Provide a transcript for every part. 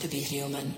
to be human.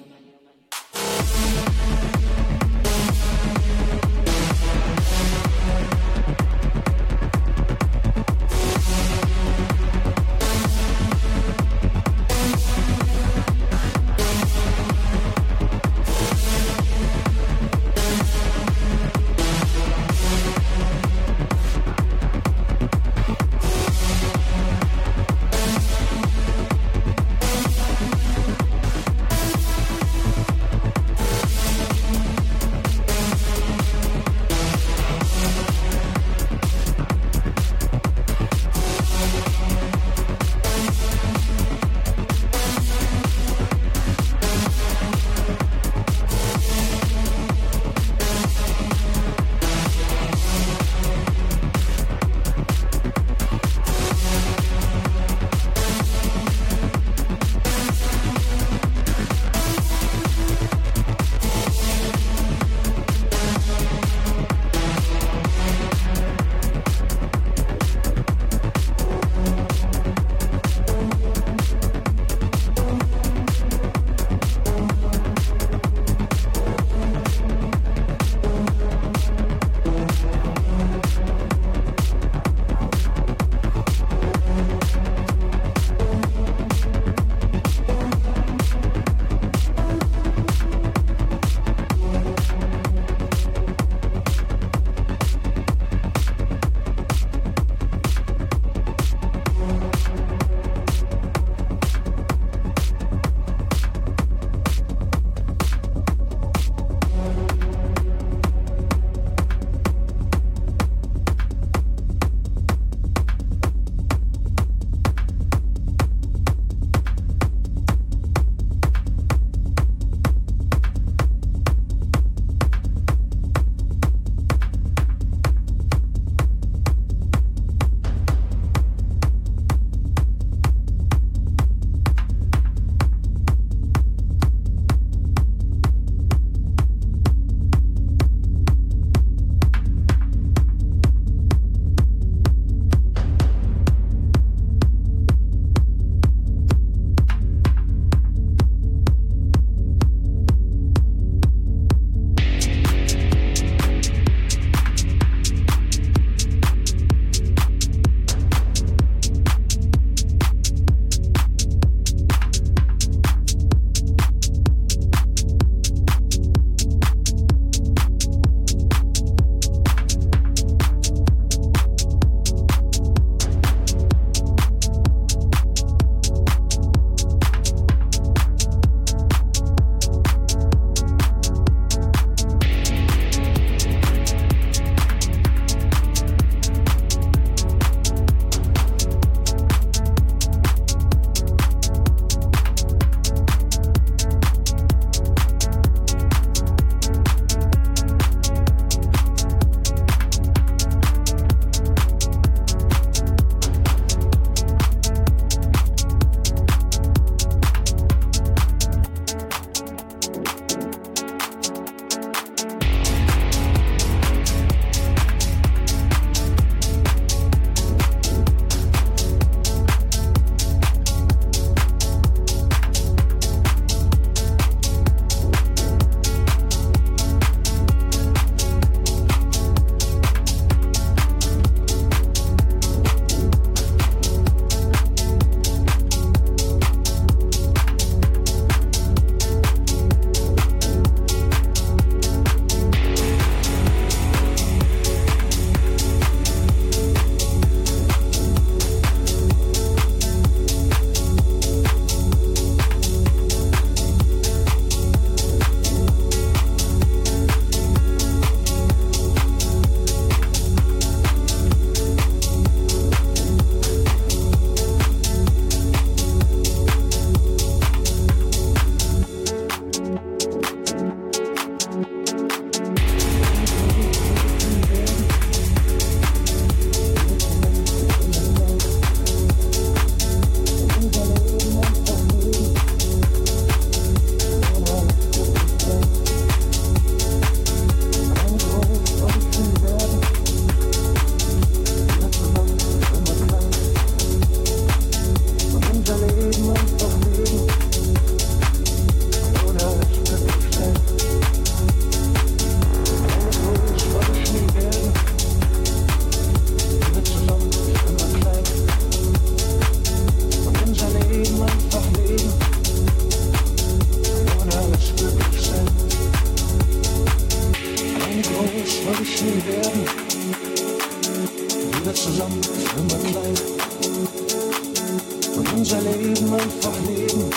Leben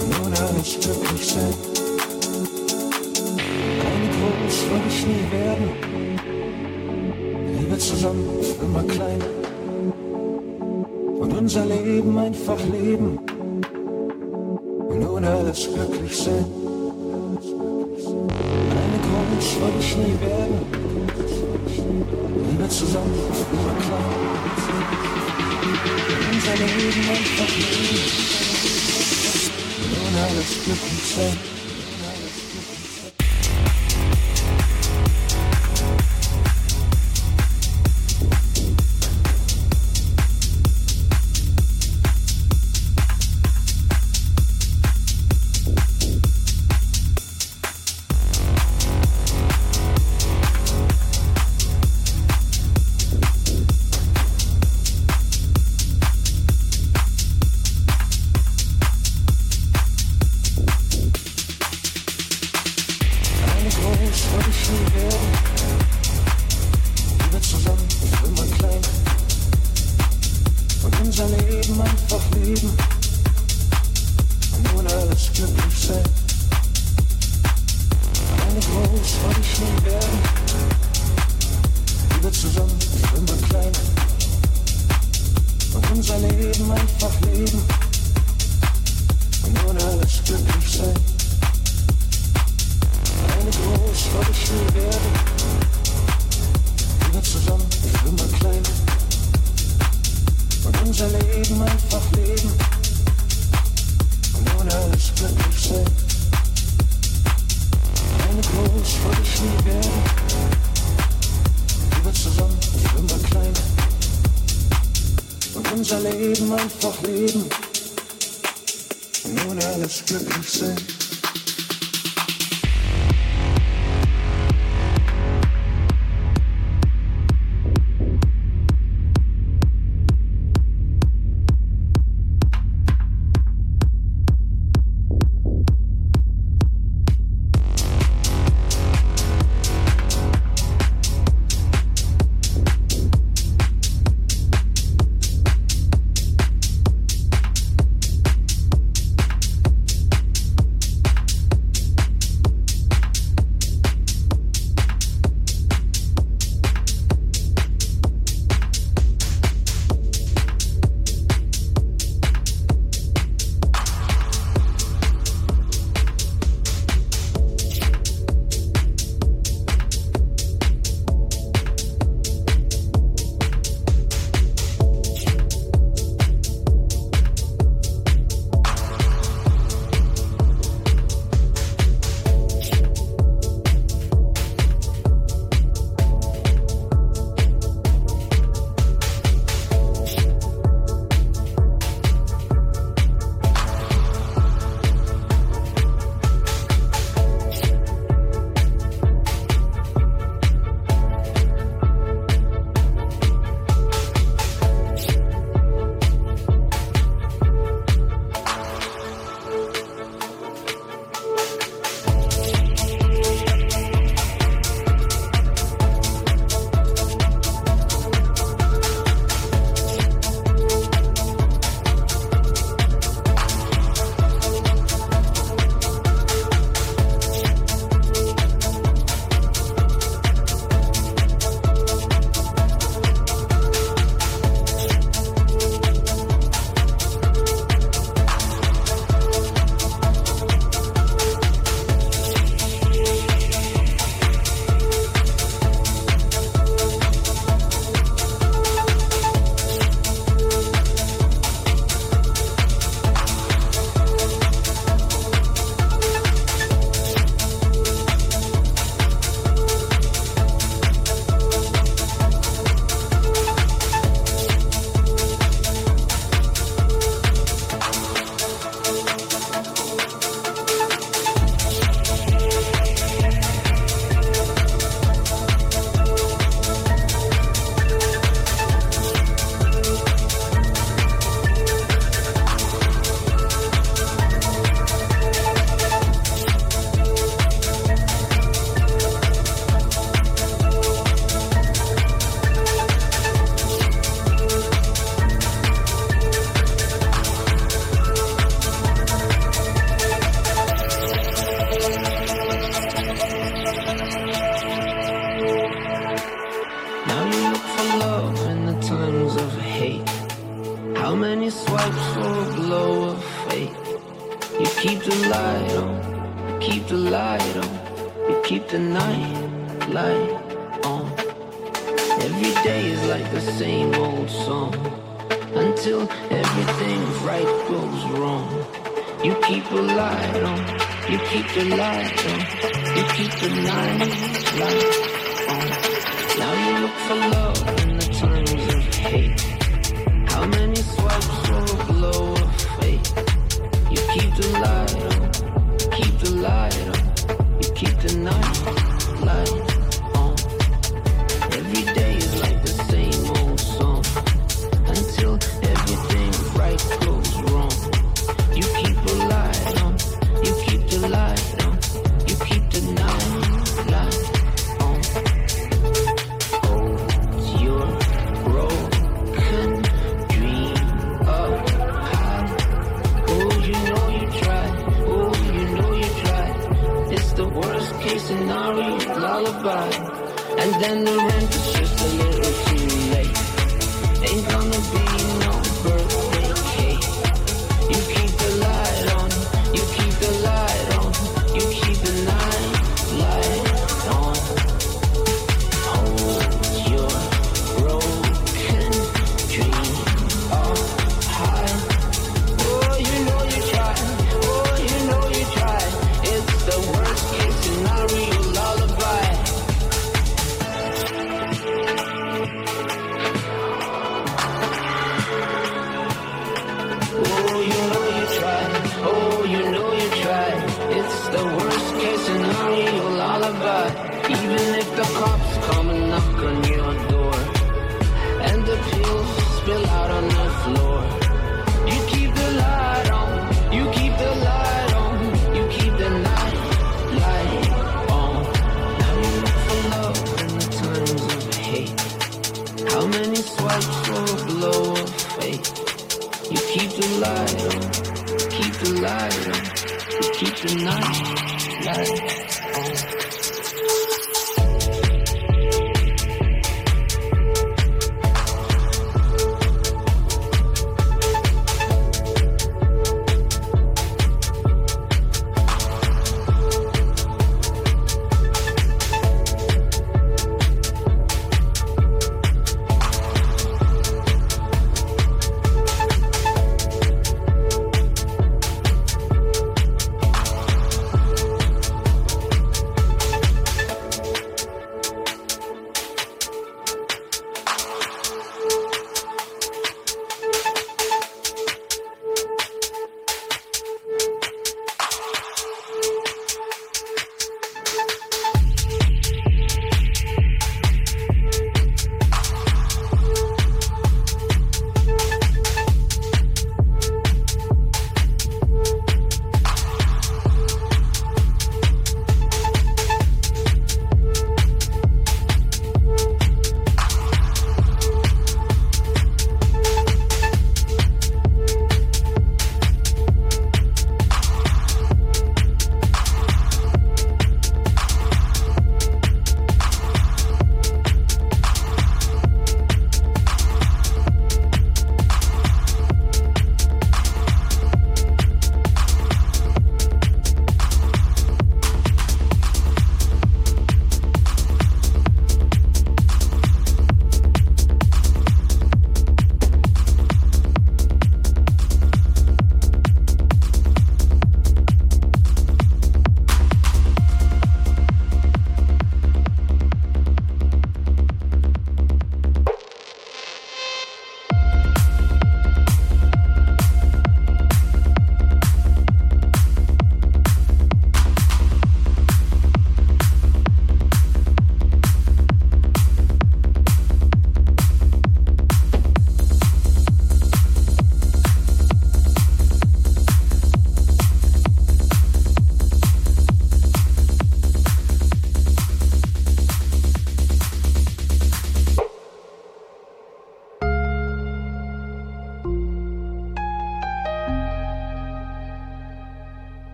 und ohne alles glücklich sein. Keine groß wollte ich nie werden, Liebe zusammen immer klein. Und unser Leben einfach leben. Und ohne alles glücklich sein. Eine groß wollte ich nie werden, Liebe zusammen immer klein unser Leben einfach leben. Ohne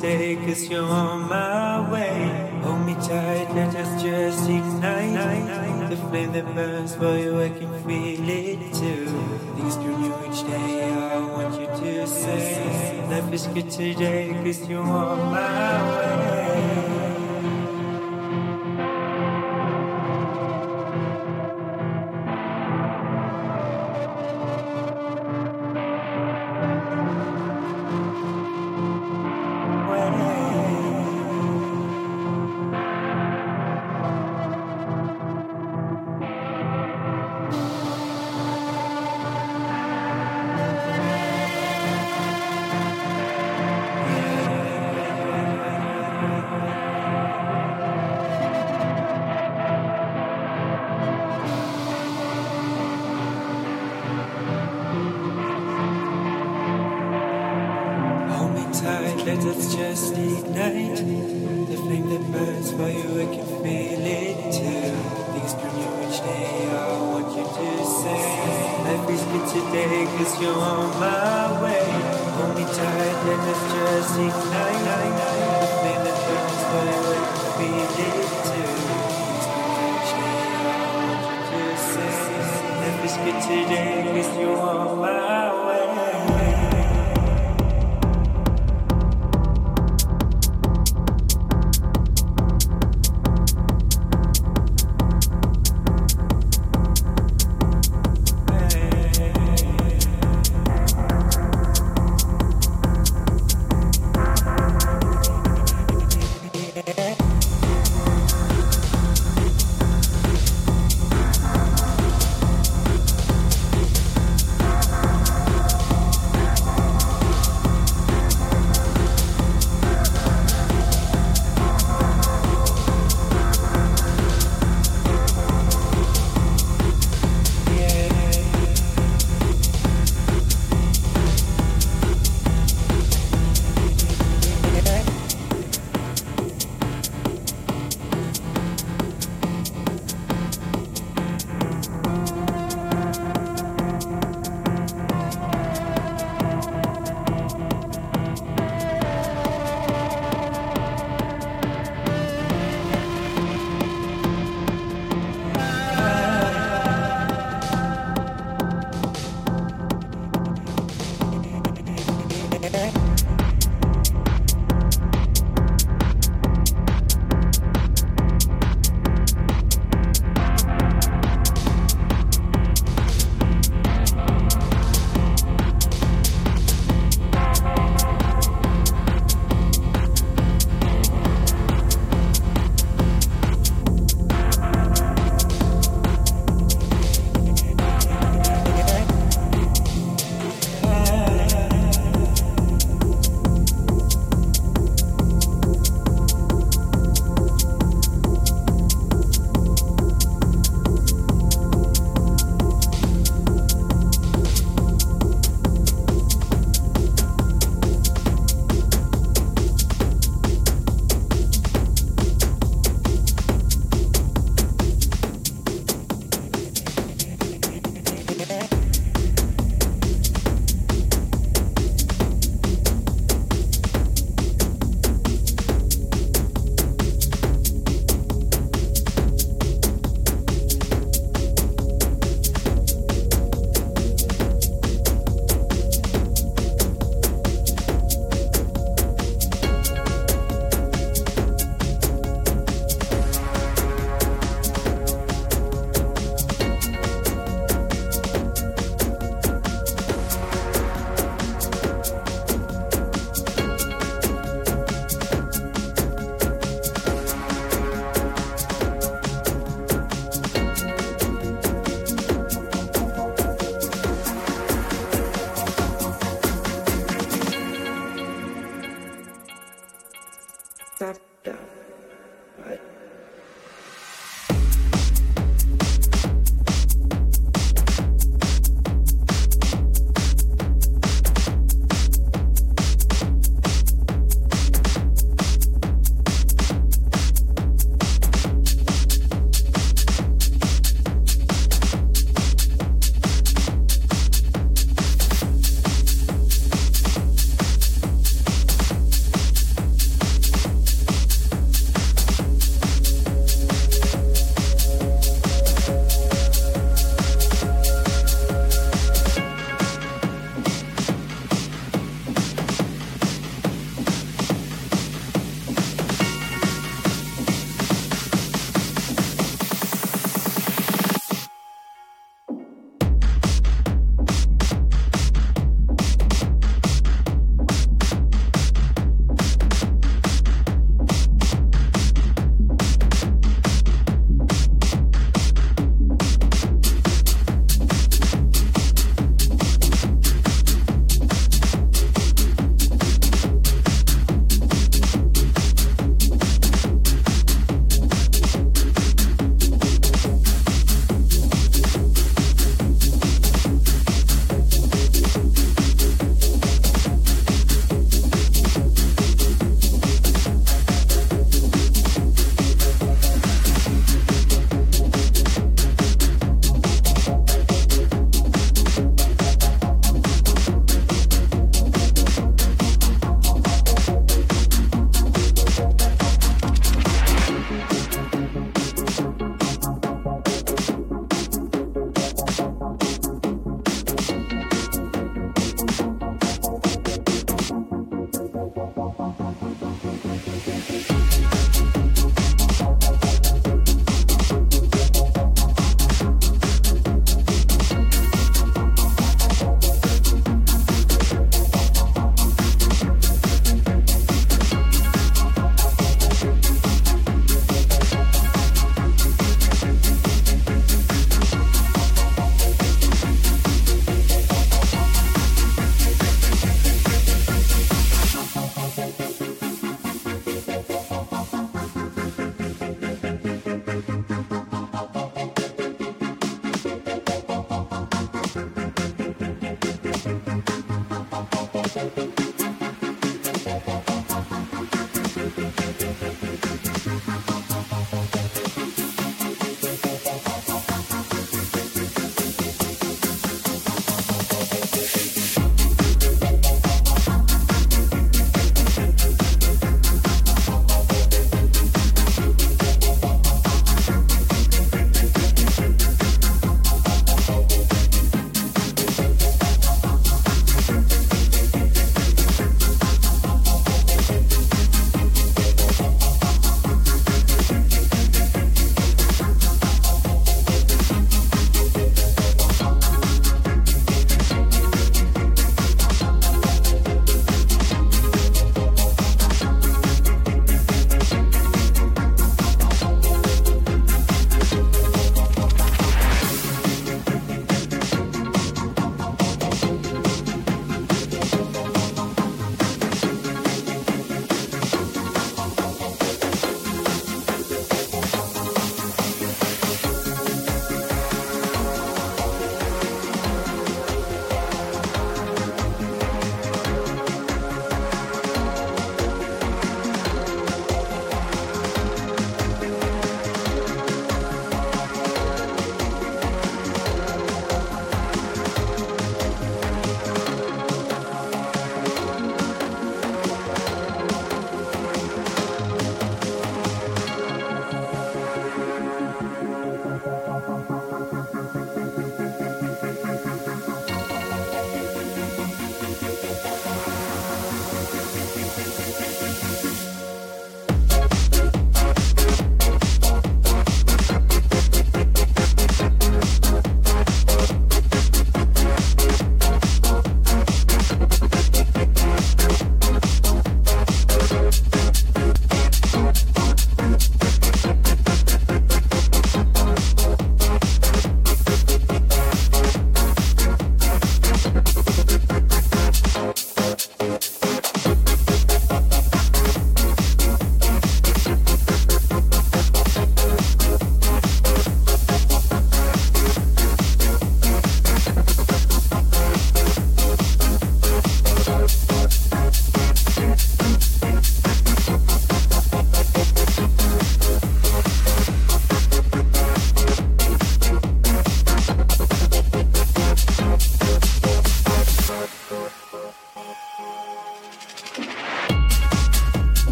today cause you're on my way. Hold me tight, let us just ignite. The flame that burns for you, I can feel it too. Things turn new each day, I want you to say. Life is good today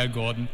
Herr Gordon.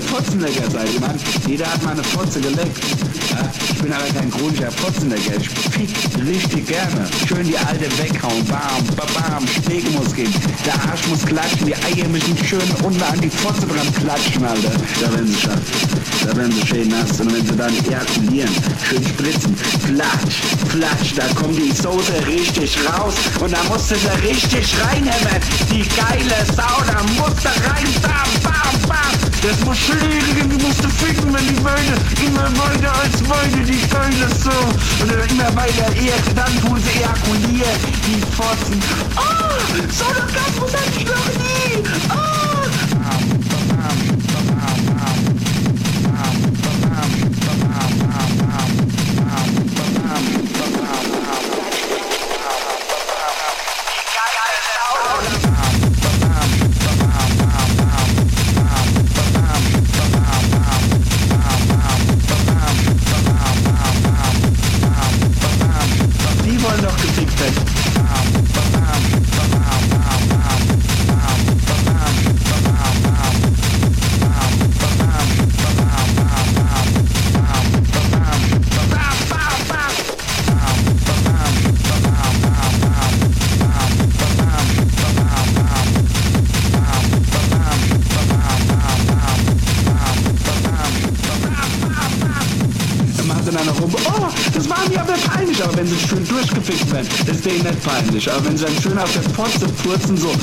Ihr Fotzenlecker seid. Ich jeder hat mal eine Fotze geleckt. Ja, ich bin aber kein chronischer Fotzenlecker. Ich fick richtig gerne. Schön die alte weghauen. Bam, bam. Schläge muss gehen. Der Arsch muss klatschen. Die Eier müssen schön unten an die Fotze dran klatschen, Alter. Da werden sie scharf. Da werden sie schön nass. Und wenn sie dann ejakulieren, schön spritzen. Flatsch, flatsch. Da kommt die Soße richtig raus. Und da musst du sie richtig reinhämmern. Die geile Sau, da musst du rein. Bam, bam, bam. Das muss schlägen, die musst du ficken, wenn die Weine immer weiter als Weine, die geile Sau. Und immer weiter eher, dann tun sie ejakulieren. Die Fotzen. Oh, so eine Orgasmus hatte ich noch nie. Oh. Das ist denen nicht peinlich. Aber wenn sie dann schön auf der Pfotze furzen, so, oh,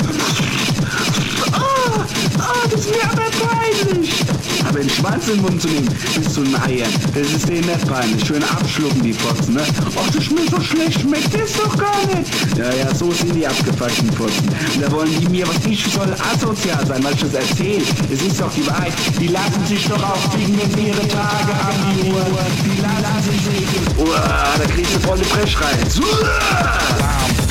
oh, das mir aber peinlich. Aber den Schwanz in den Mund zu nehmen, bis zu den Eiern, das ist denen nicht peinlich. Schön abschlucken die Fotzen, ne? Ach, das schmeckt so schlecht, schmeckt das doch gar nicht. Ja, ja, so sind die abgefuckten Fotzen. Und da wollen die mir, was ich soll asozial sein, weil ich das erzähle. Es ist doch die Wahrheit. Die lassen sich doch auch wegen ihre Tage an die Uhr. Die lassen. Uah, da kriegst du volle Frechreiz. Da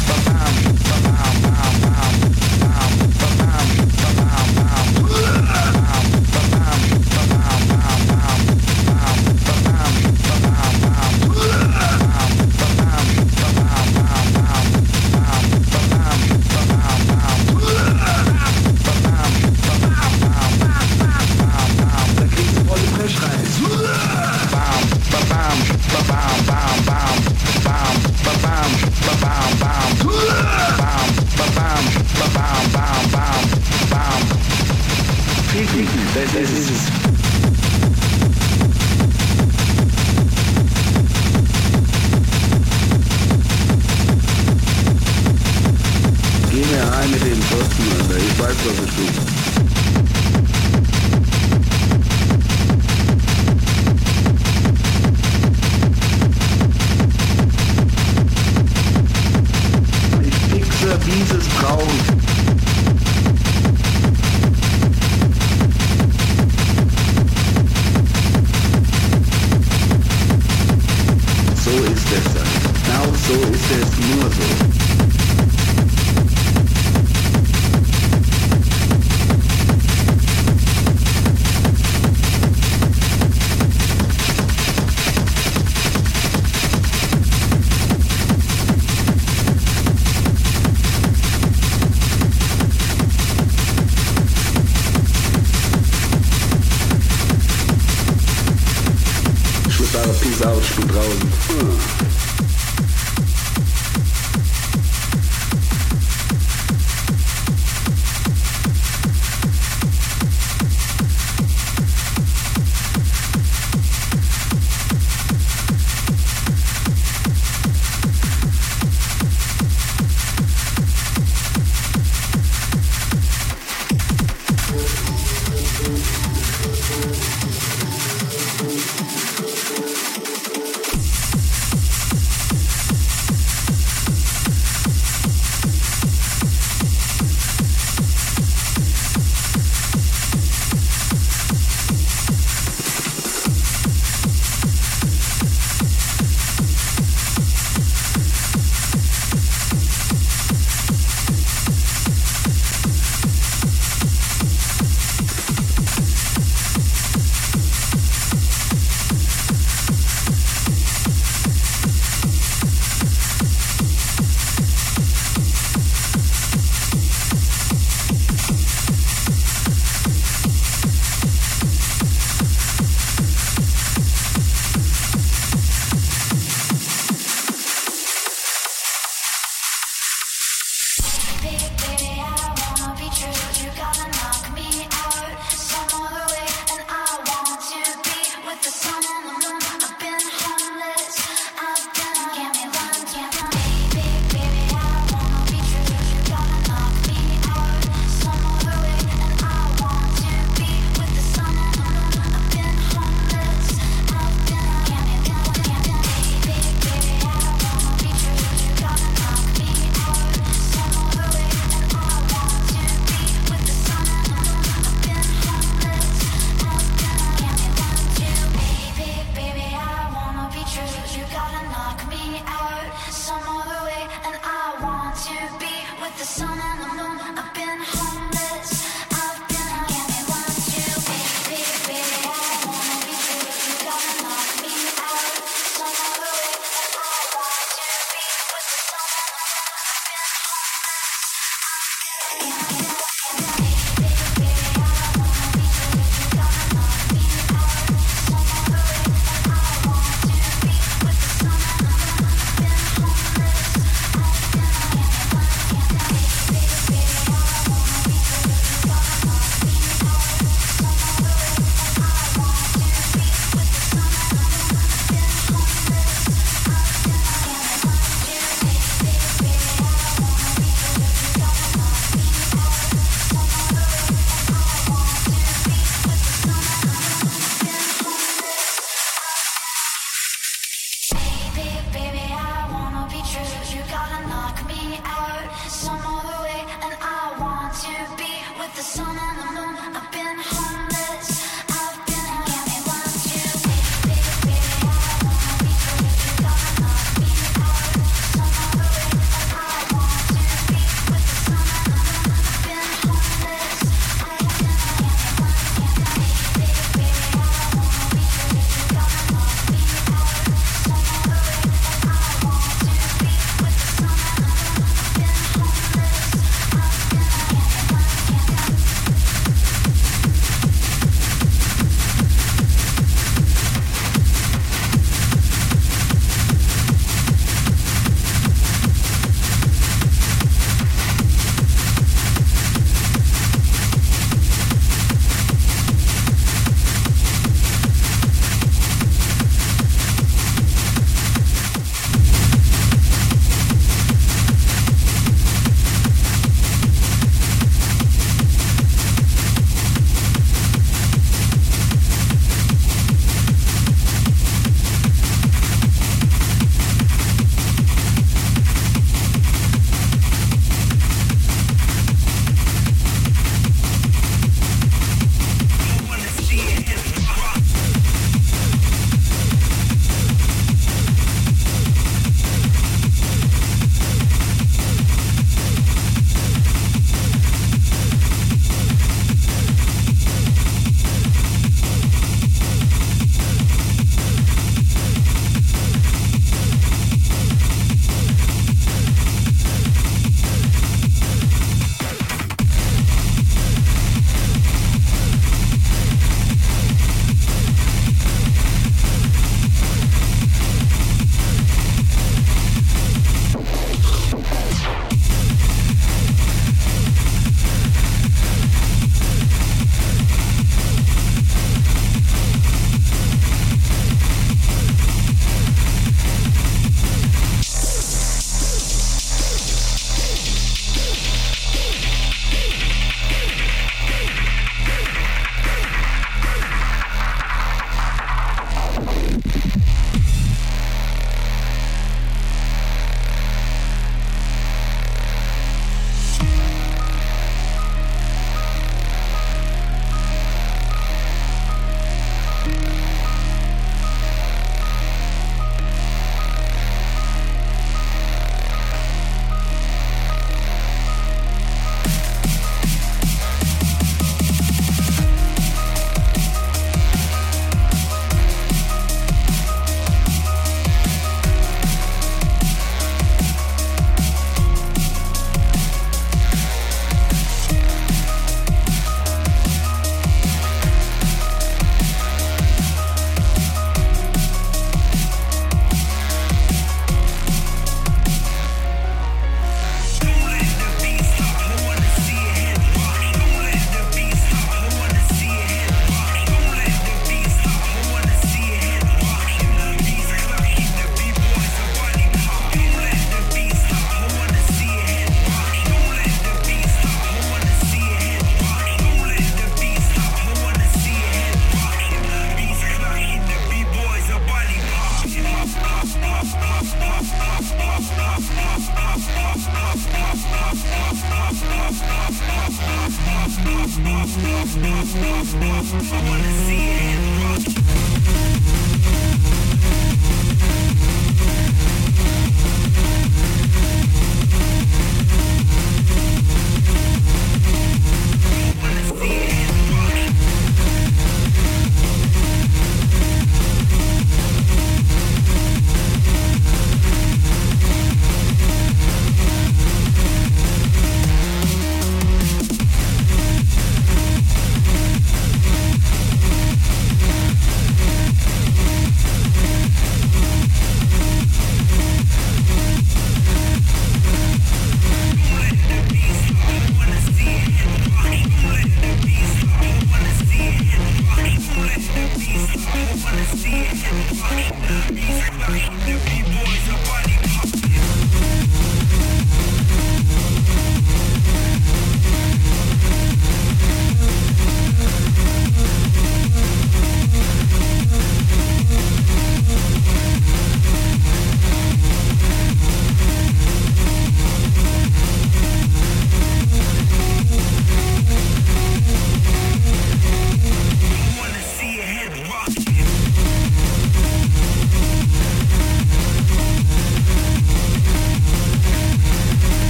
Sun on the moon.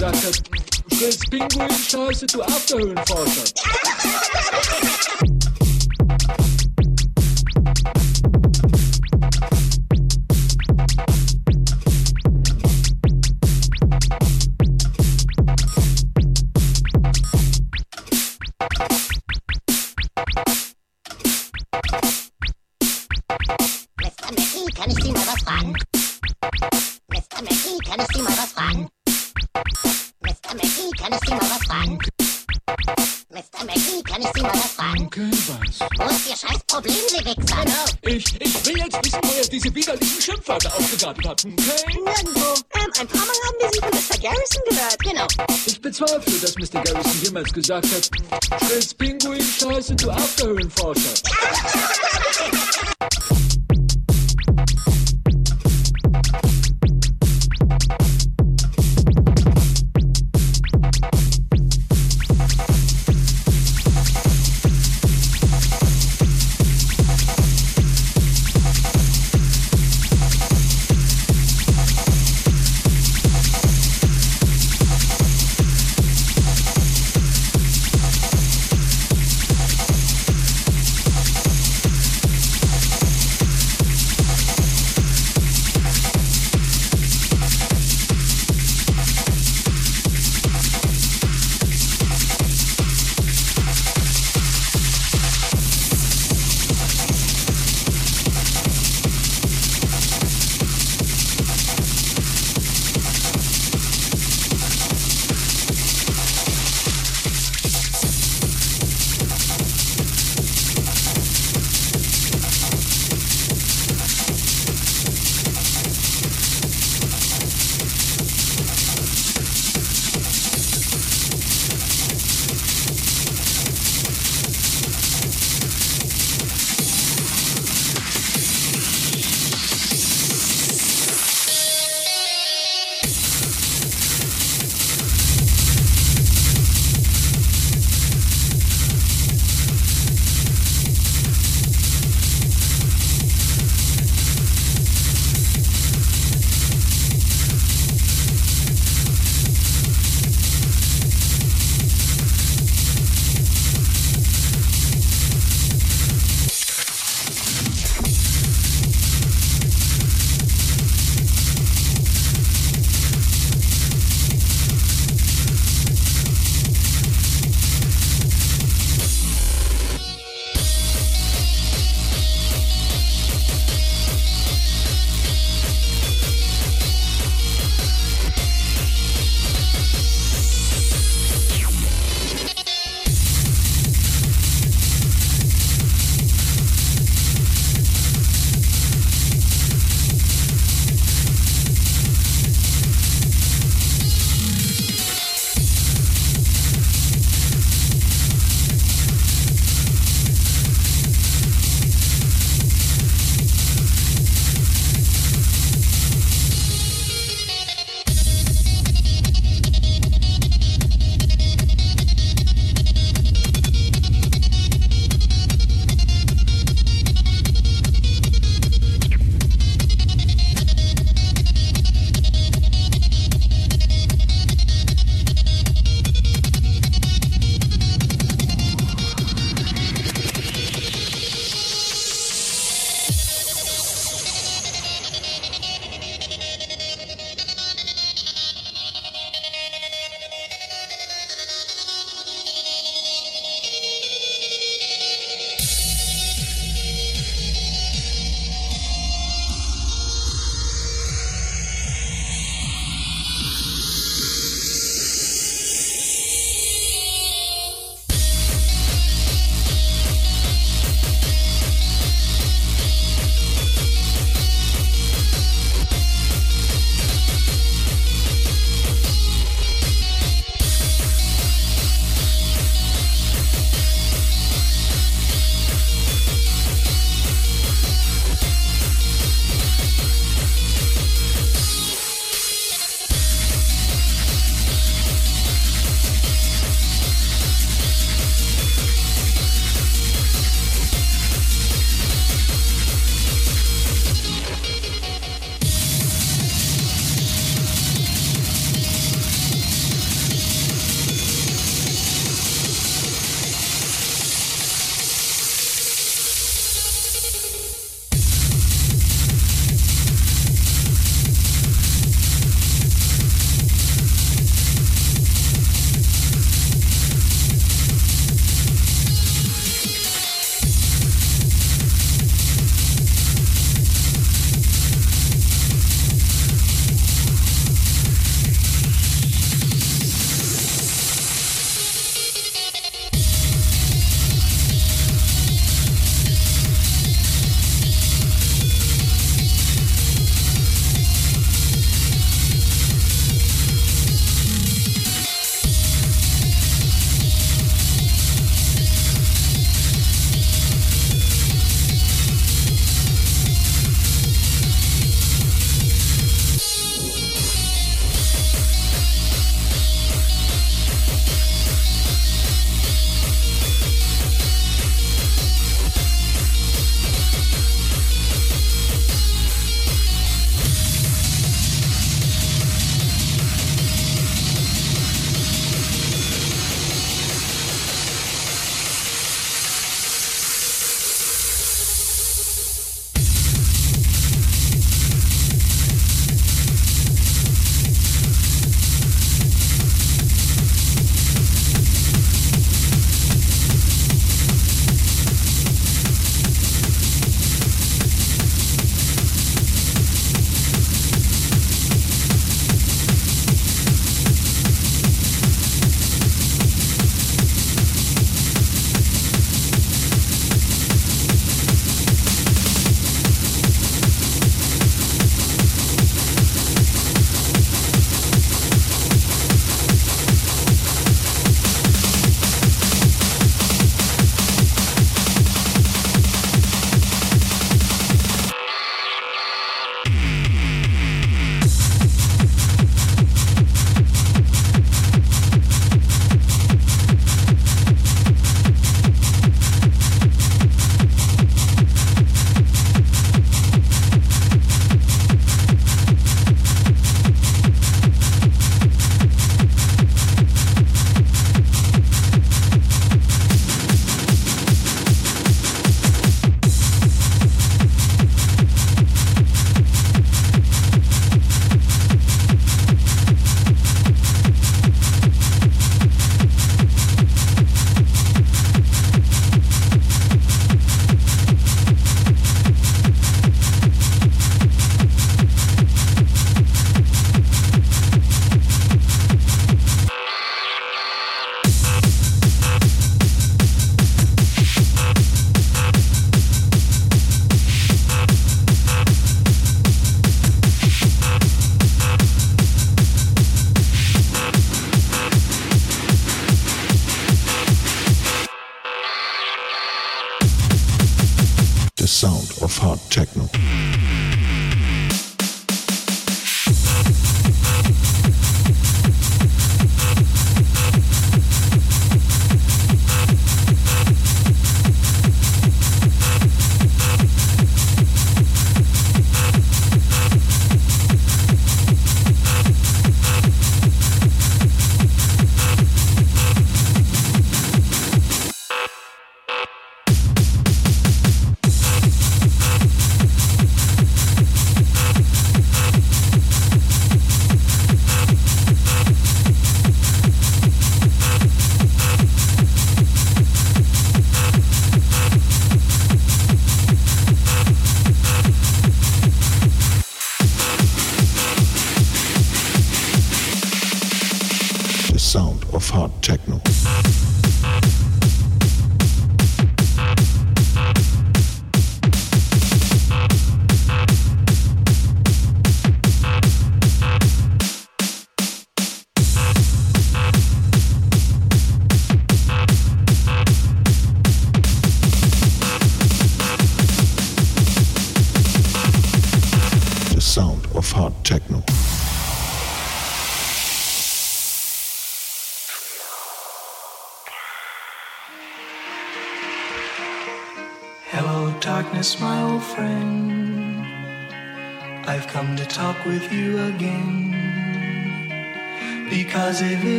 got that Cause I kept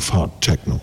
of techno.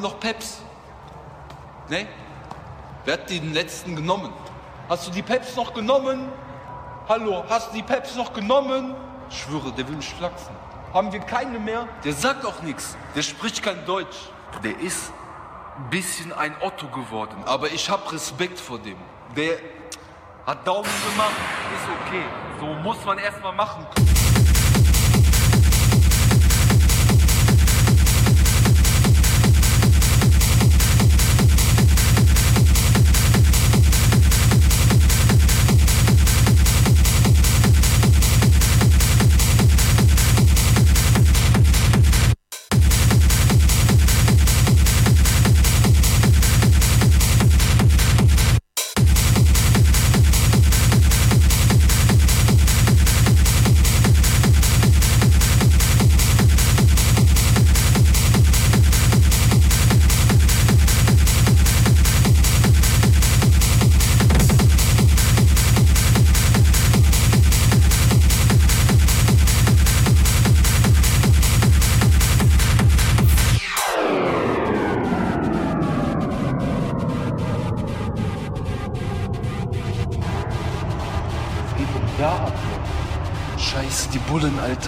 Wir noch Peps? Ne? Wer hat den letzten genommen? Hast du die Peps noch genommen? Hallo, hast du die Peps noch genommen? Ich schwöre, der will mich flachsen. Haben wir keine mehr? Der sagt auch nichts. Der spricht kein Deutsch. Der ist ein bisschen ein Otto geworden. Aber ich habe Respekt vor dem. Der hat Daumen gemacht. Ist okay. So muss man erstmal machen.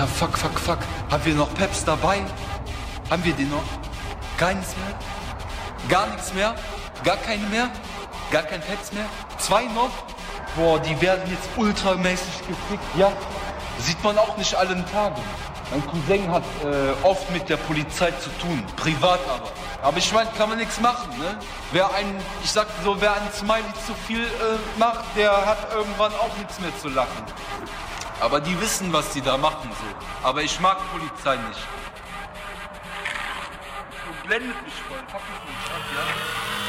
Alter. Fuck, fuck, fuck. Haben wir noch Peps dabei? Haben wir die noch? Keins mehr? Gar nichts mehr? Gar keine mehr? Gar kein Peps mehr? Zwei noch? Boah, die werden jetzt ultramäßig gefickt. Ja, sieht man auch nicht allen Tagen. Mein Cousin hat äh, oft mit der Polizei zu tun, privat aber. Aber ich meine, kann man nichts machen, ne? Wer ein, ich sag so, wer ein Smiley zu viel äh, macht, der hat irgendwann auch nichts mehr zu lachen. Aber die wissen, was die da machen, so. Aber ich mag Polizei nicht. Du blendet mich voll, fuck mich nicht ab, ja?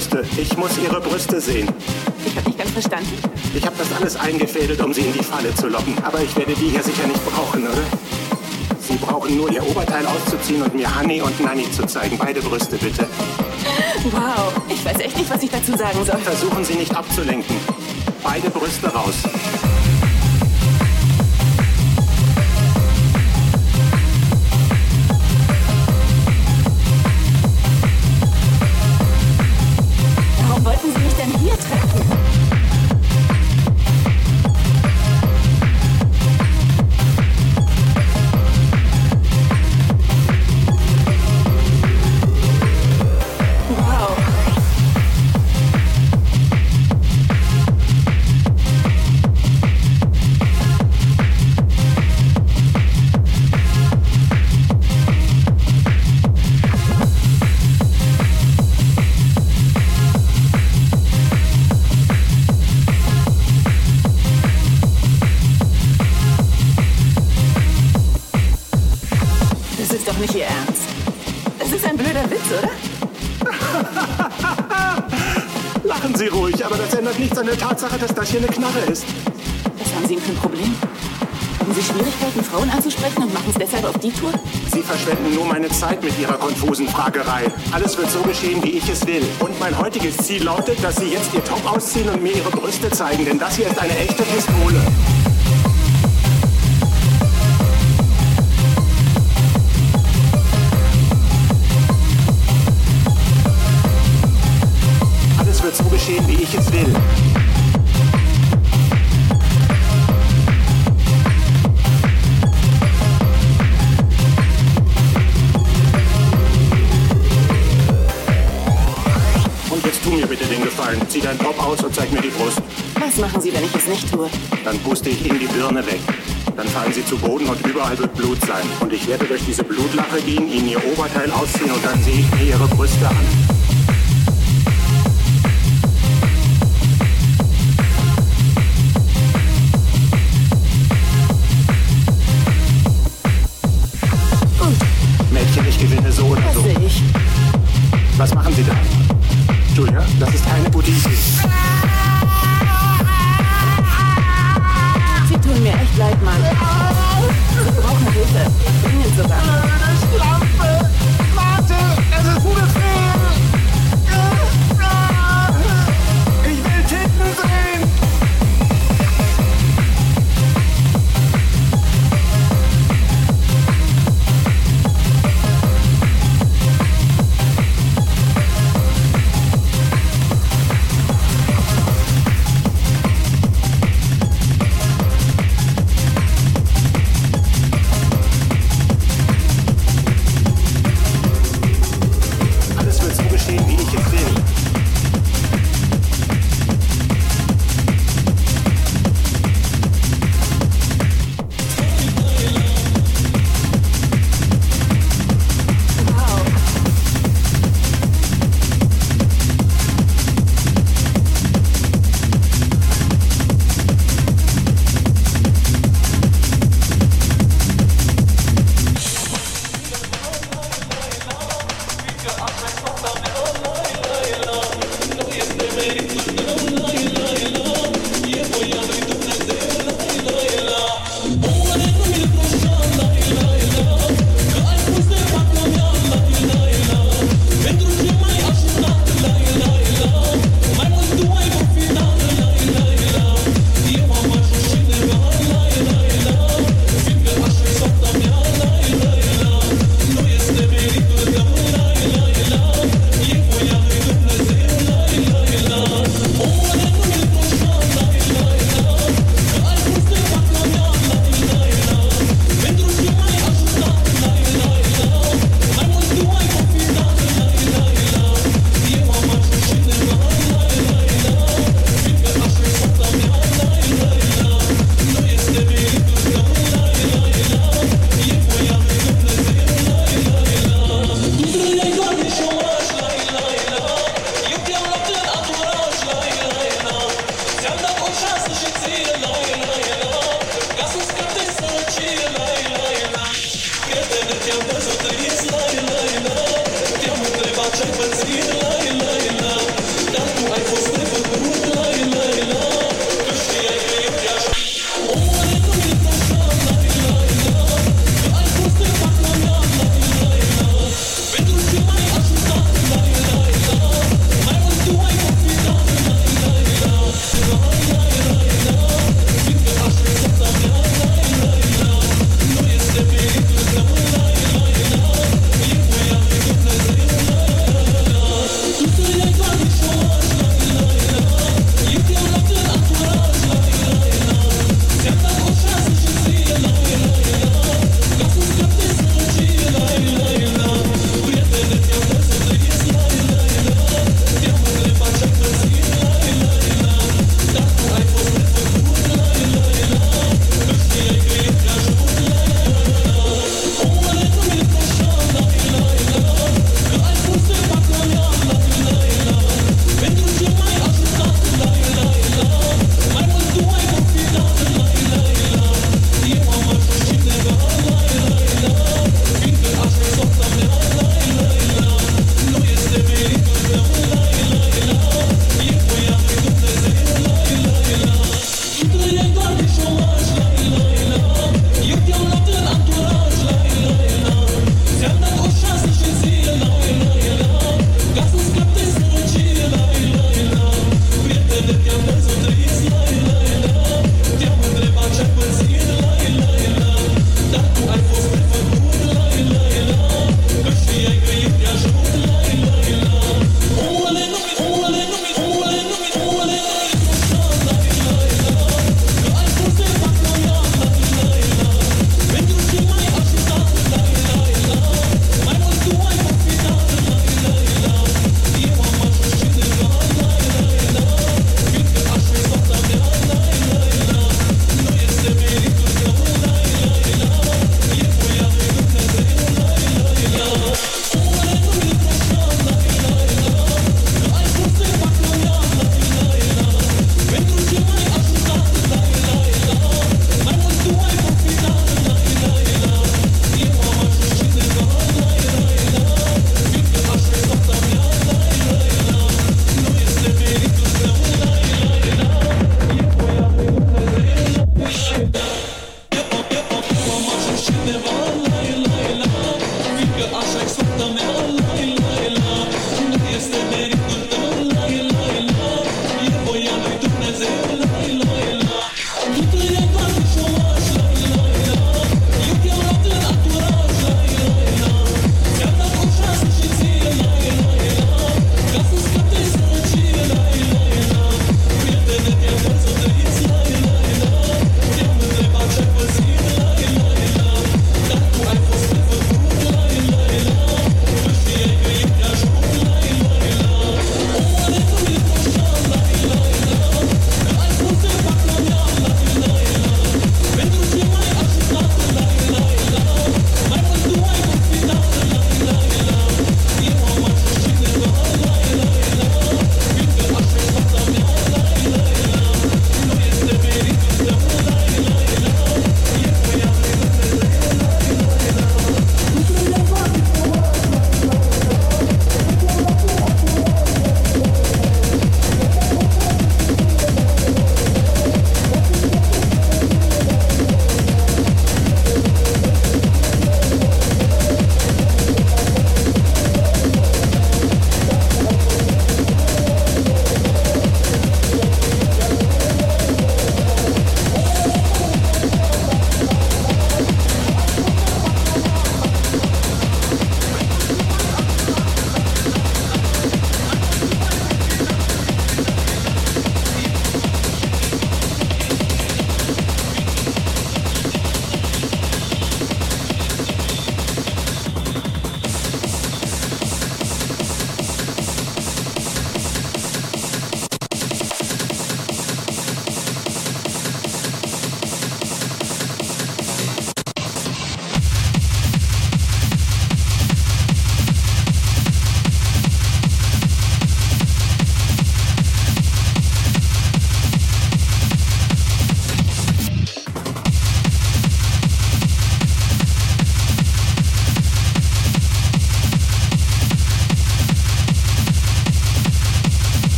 Brüste. Ich muss Ihre Brüste sehen. Ich habe nicht ganz verstanden. Ich habe das alles eingefädelt, um Sie in die Falle zu locken. Aber ich werde die hier sicher nicht brauchen, oder? Sie brauchen nur Ihr Oberteil auszuziehen und mir Honey und Nanny zu zeigen. Beide Brüste, bitte. Wow, ich weiß echt nicht, was ich dazu sagen soll. Versuchen Sie nicht abzulenken. Beide Brüste raus. Konfusen Fragerei. Alles wird so geschehen, wie ich es will. Und mein heutiges Ziel lautet, dass Sie jetzt Ihr Top ausziehen und mir Ihre Brüste zeigen, denn das hier ist eine echte Pistole. Aus und zeig mir die Brust. Was machen Sie, wenn ich es nicht tue? Dann puste ich Ihnen die Birne weg. Dann fallen Sie zu Boden und überall wird Blut sein. Und ich werde durch diese Blutlache gehen, Ihnen Ihr Oberteil ausziehen und dann sehe ich mir Ihre Brüste an.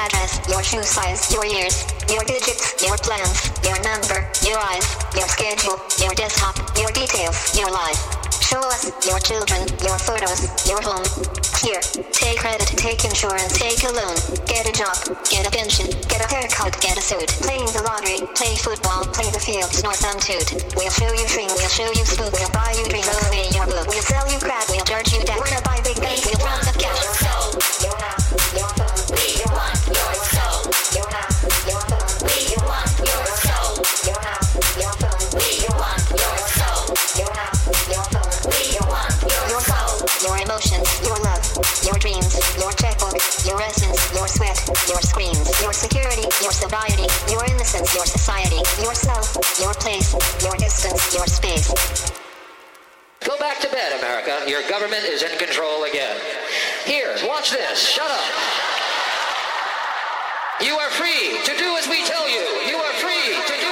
Address, your shoe size, your years, your digits, your plans, your number, your eyes, your schedule, your desktop, your details, your life. Show us your children, your photos, your home. Here, take credit, take insurance, take a loan, get a job, get a pension, get a haircut, get a suit. Playing the lottery, play football, play the fields, toot. We'll show you dream, we'll show you spook, we'll buy you dream, throw away your book. We'll sell you crack, we'll charge you debt. Wanna buy big bank, we'll run the cash. Your dreams, your checkbook, your essence, your sweat, your screams, your security, your sobriety, your innocence, your society, yourself, your place, your distance, your space. Go back to bed, America. Your government is in control again. Here, watch this. Shut up. You are free to do as we tell you. You are free to do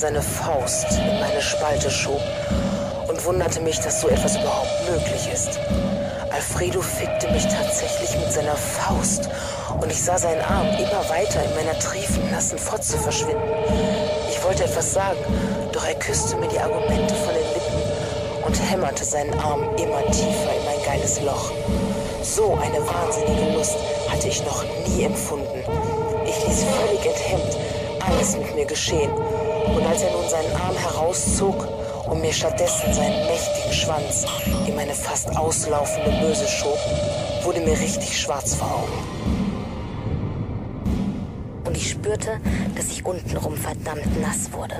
seine Faust in meine Spalte schob und wunderte mich, dass so etwas überhaupt möglich ist. Alfredo fickte mich tatsächlich mit seiner Faust und ich sah seinen Arm immer weiter in meiner triefen, nassen Fotze verschwinden. Ich wollte etwas sagen, doch er küsste mir die Argumente von den Lippen und hämmerte seinen Arm immer tiefer in mein geiles Loch. So eine wahnsinnige Lust hatte ich noch nie empfunden. Ich ließ völlig enthemmt alles mit mir geschehen. Und als er nun seinen Arm herauszog und mir stattdessen seinen mächtigen Schwanz in meine fast auslaufende Möse schob, wurde mir richtig schwarz vor Augen. Und ich spürte, dass ich untenrum verdammt nass wurde.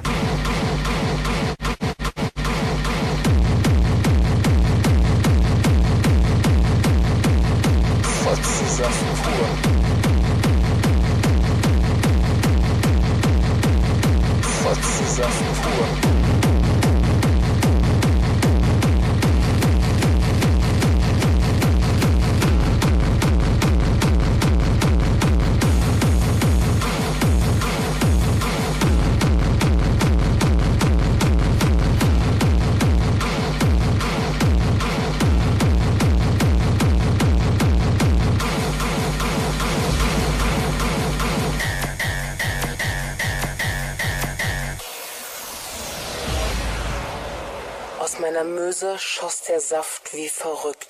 Saft wie verrückt.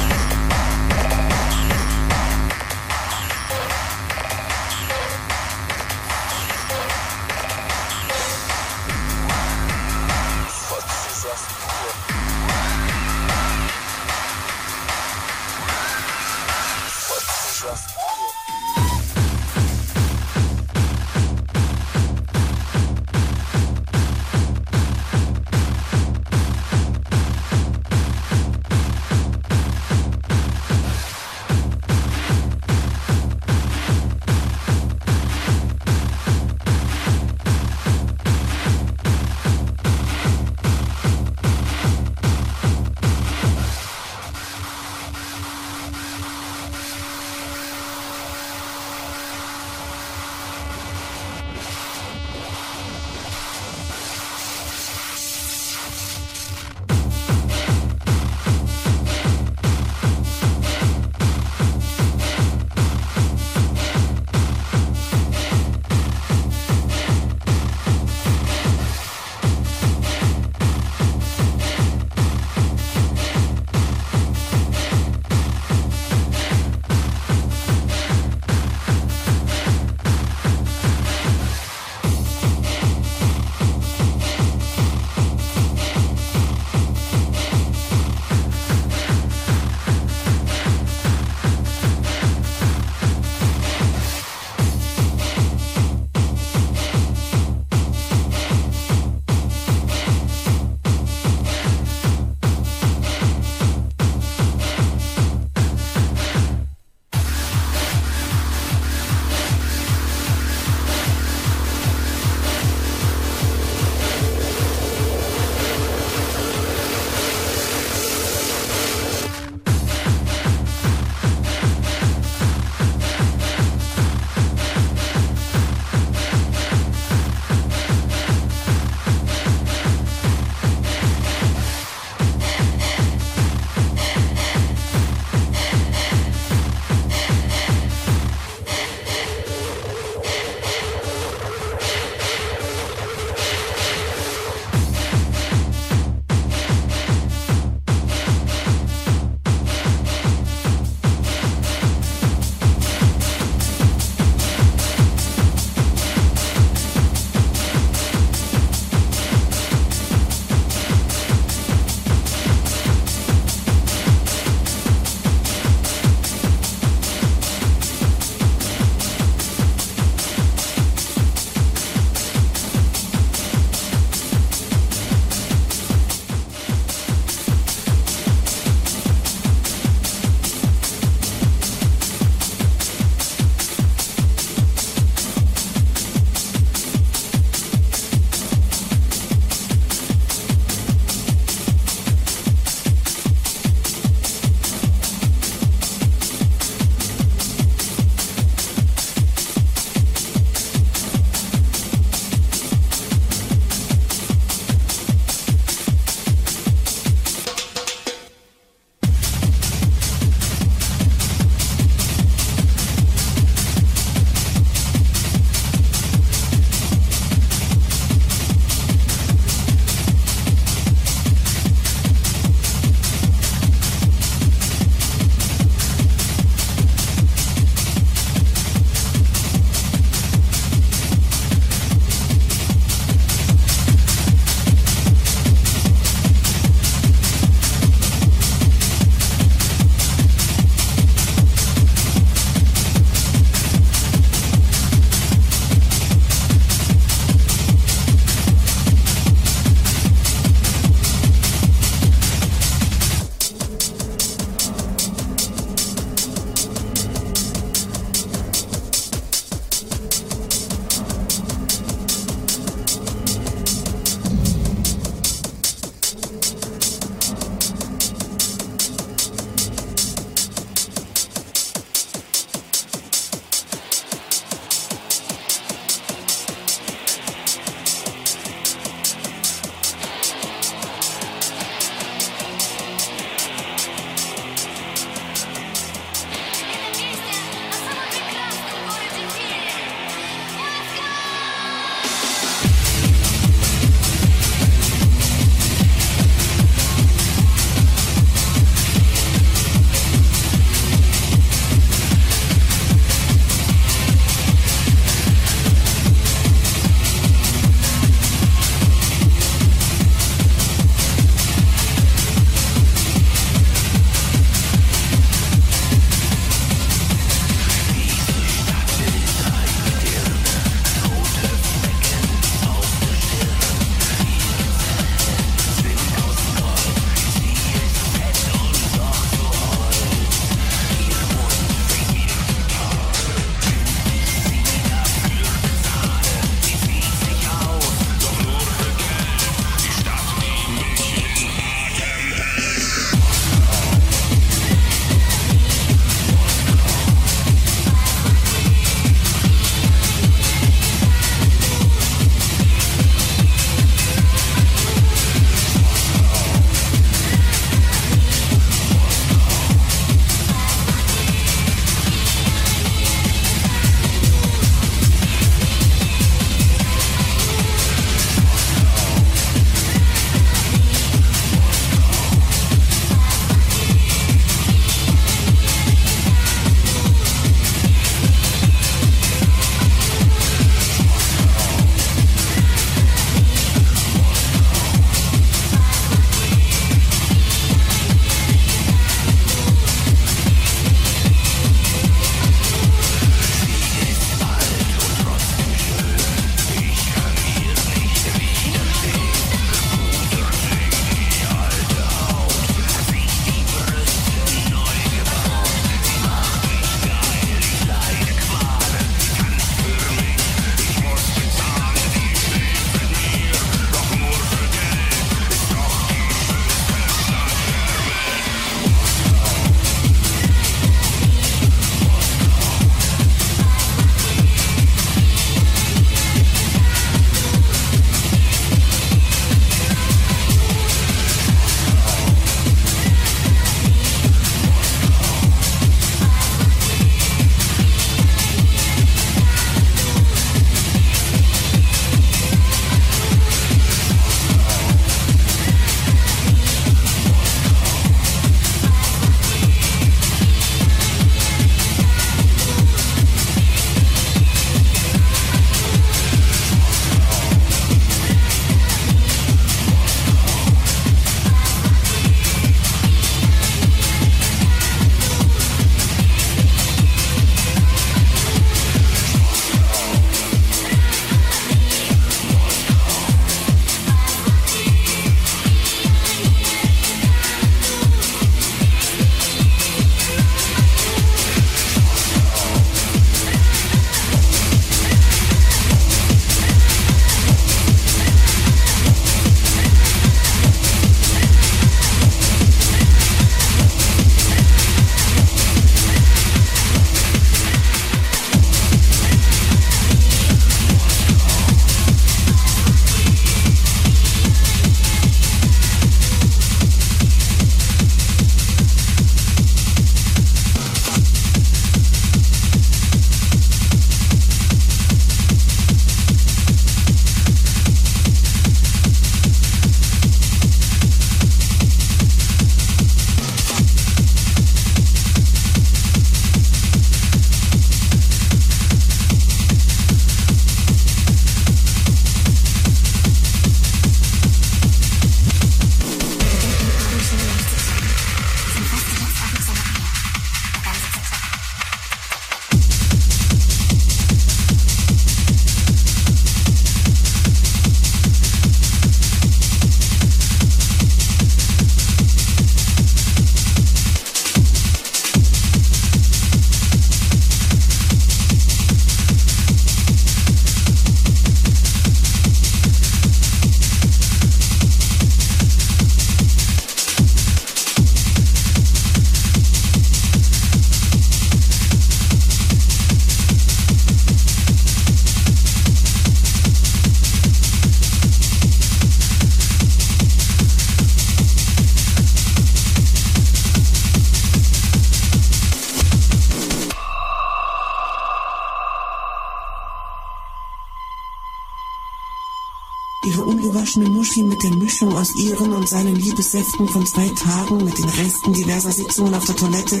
Muschi mit der Mischung aus ihren und seinen Liebessäften von zwei Tagen mit den Resten diverser Sitzungen auf der Toilette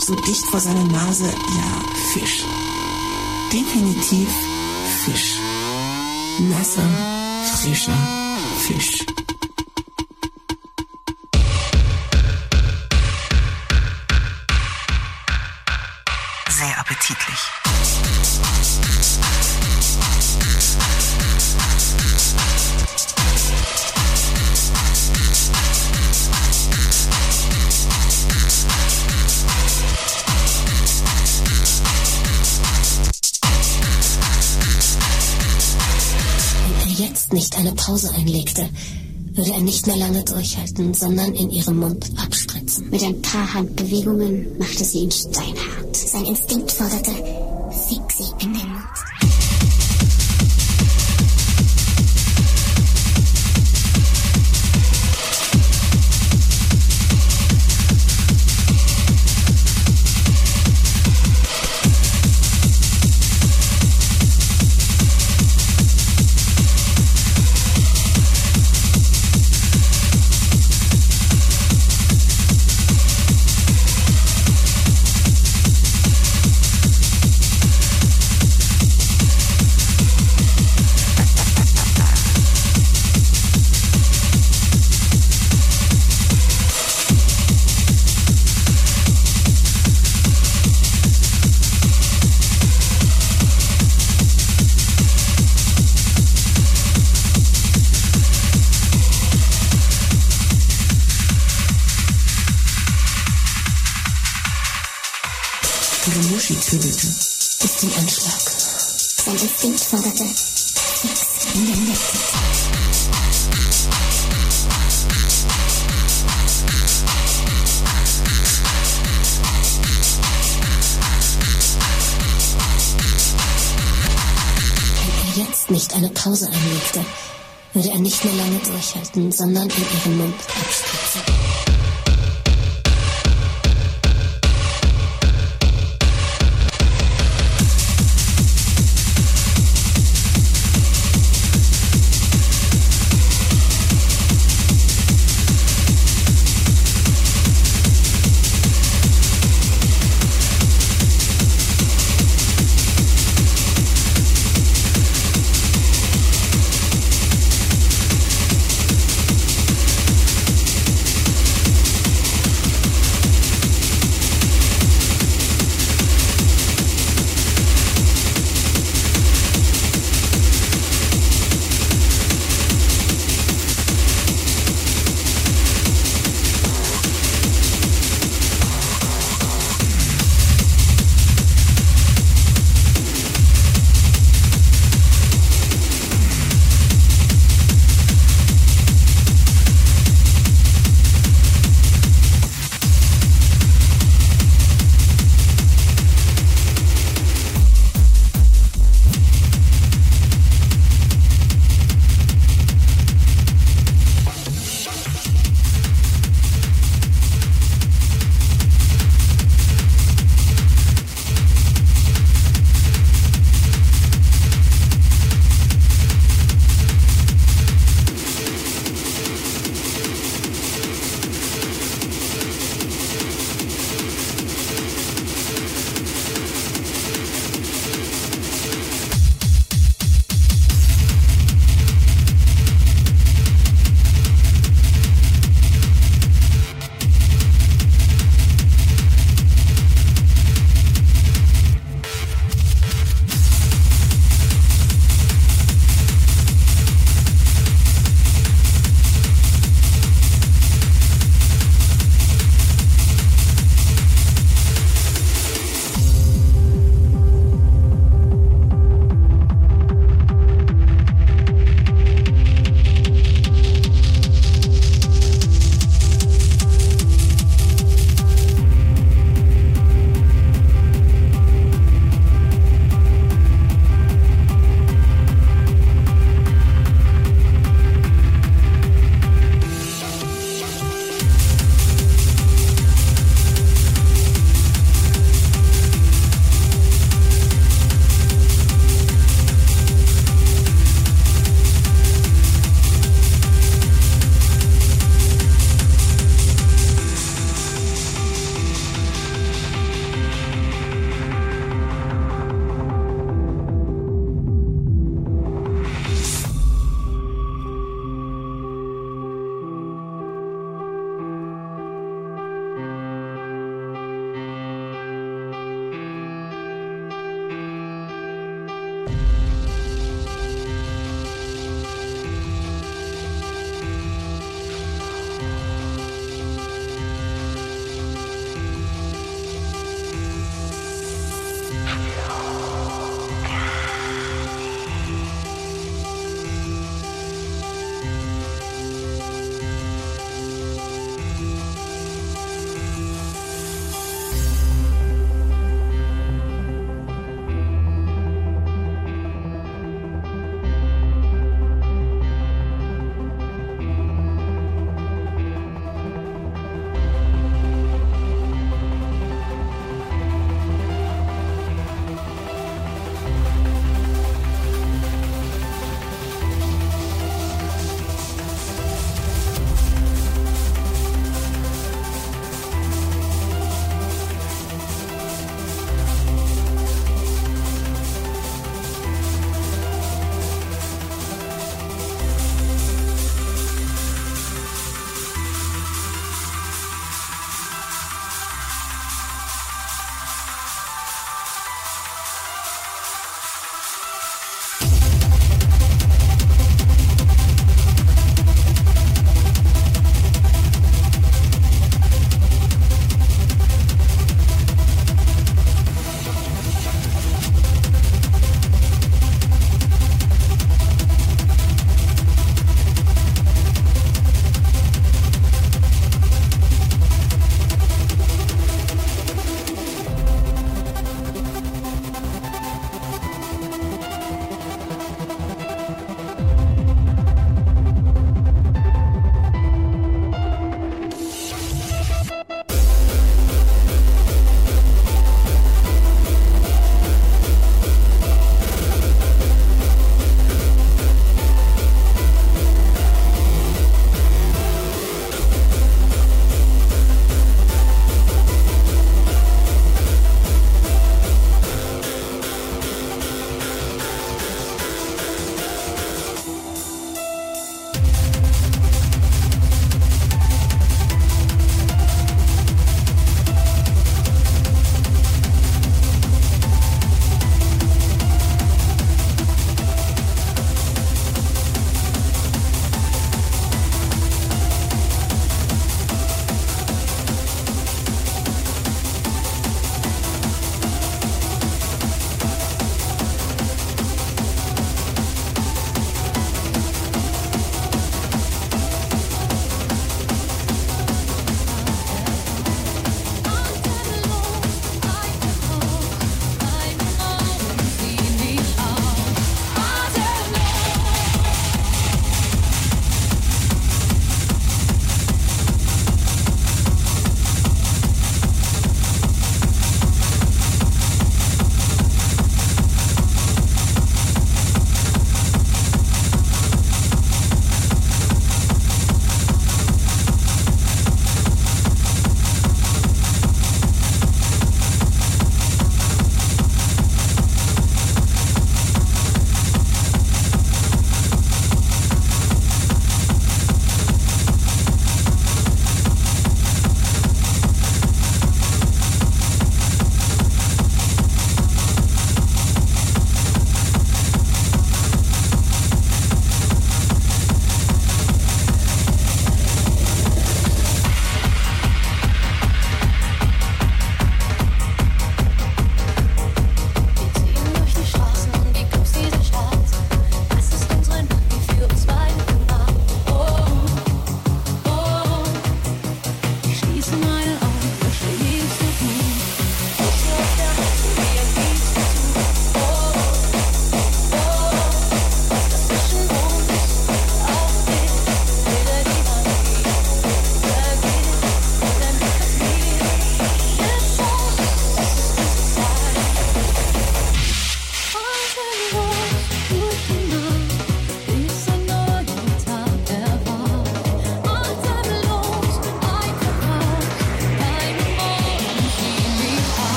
so dicht vor seiner Nase. Ja, Fisch. Definitiv Fisch. Nasser, frischer Fisch. Nicht mehr lange durchhalten, sondern in ihrem Mund abspritzen. Mit ein paar Handbewegungen machte sie ihn steinhart. Sein Instinkt forderte,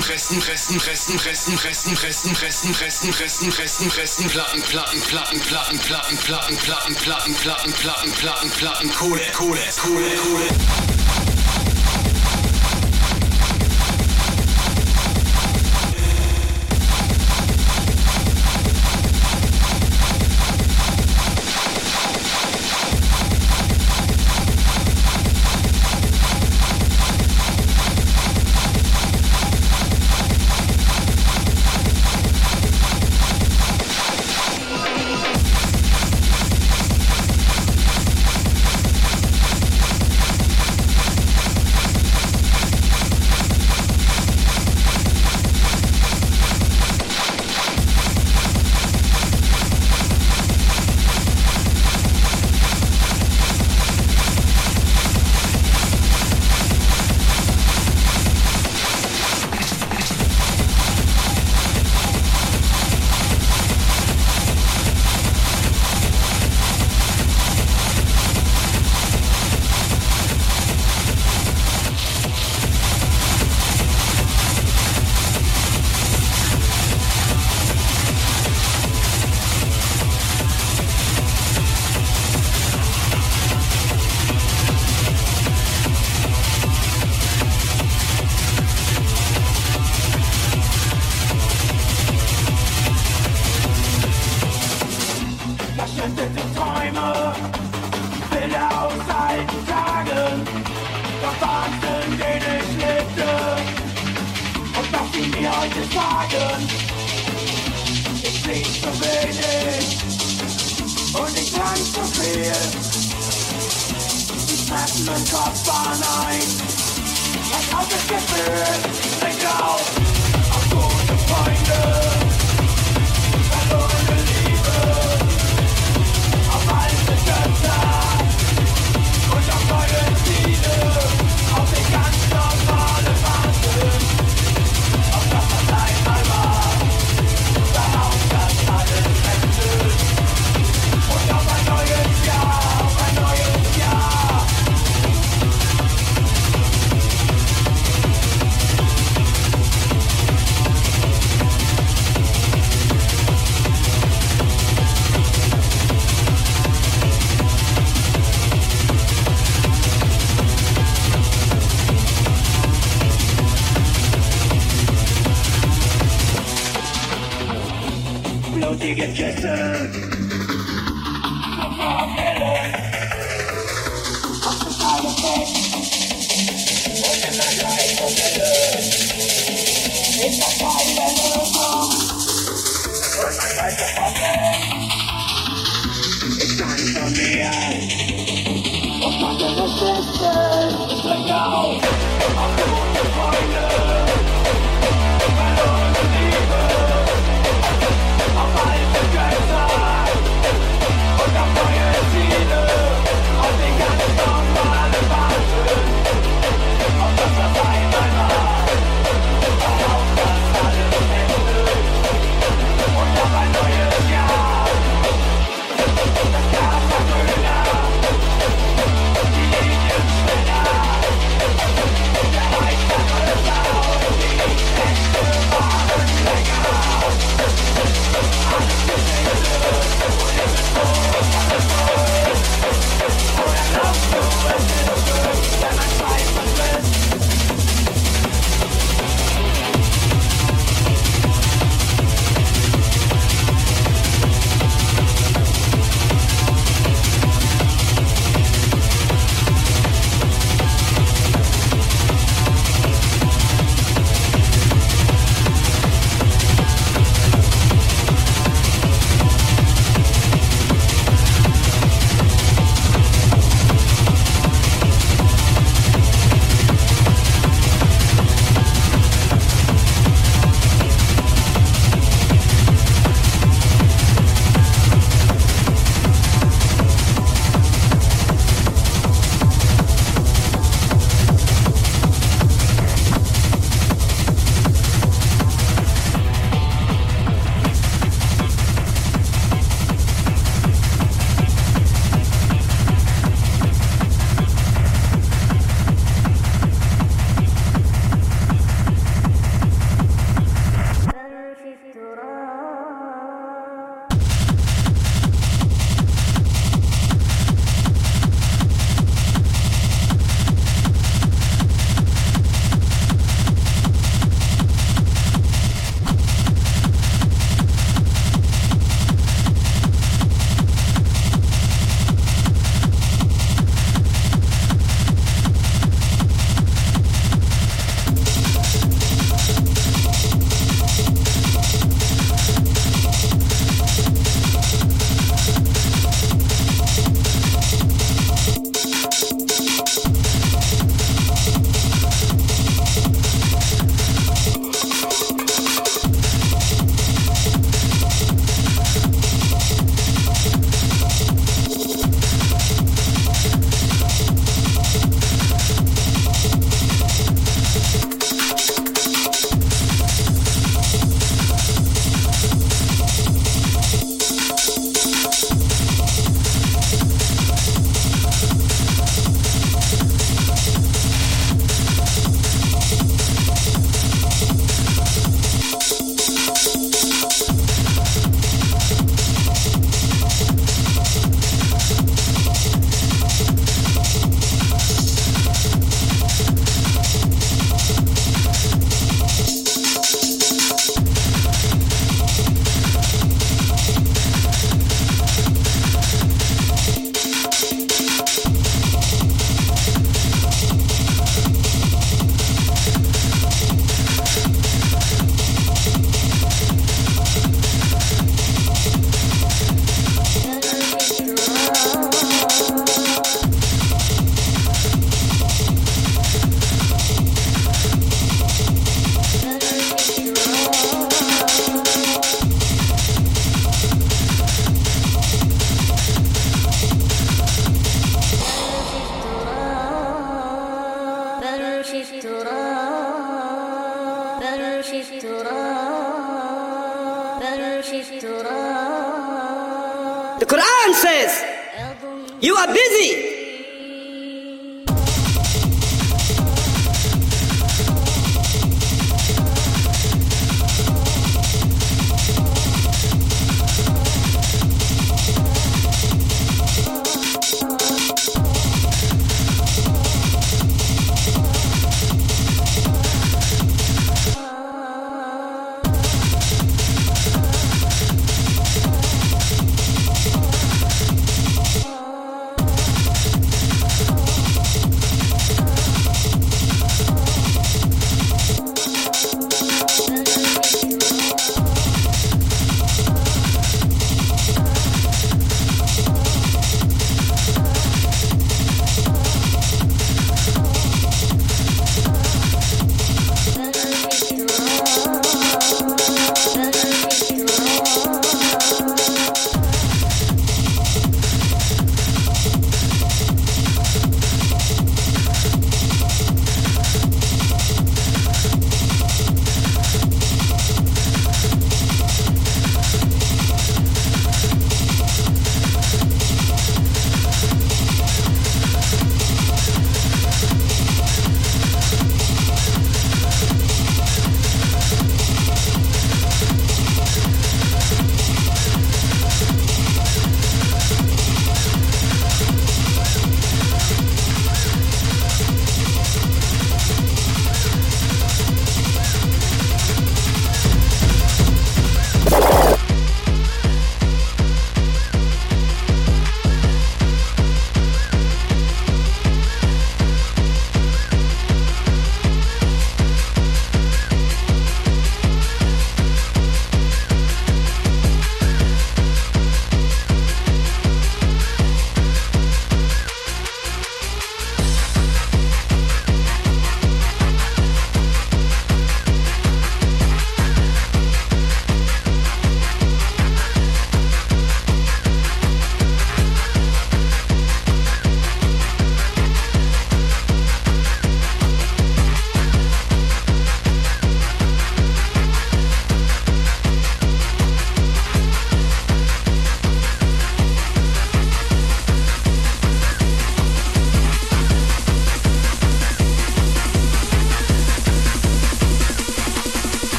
Pressen, Pressen, Pressen, Pressen, Pressen, Pressen, Pressen, Pressen, Pressen, Pressen, Pressen, Pressen, Platten, Platten, Platten, Platten, Platten, Platten, Platten, Platten, Platten, Platten, Platten, Platten, Kohle, Kohle, Kohle, Kohle.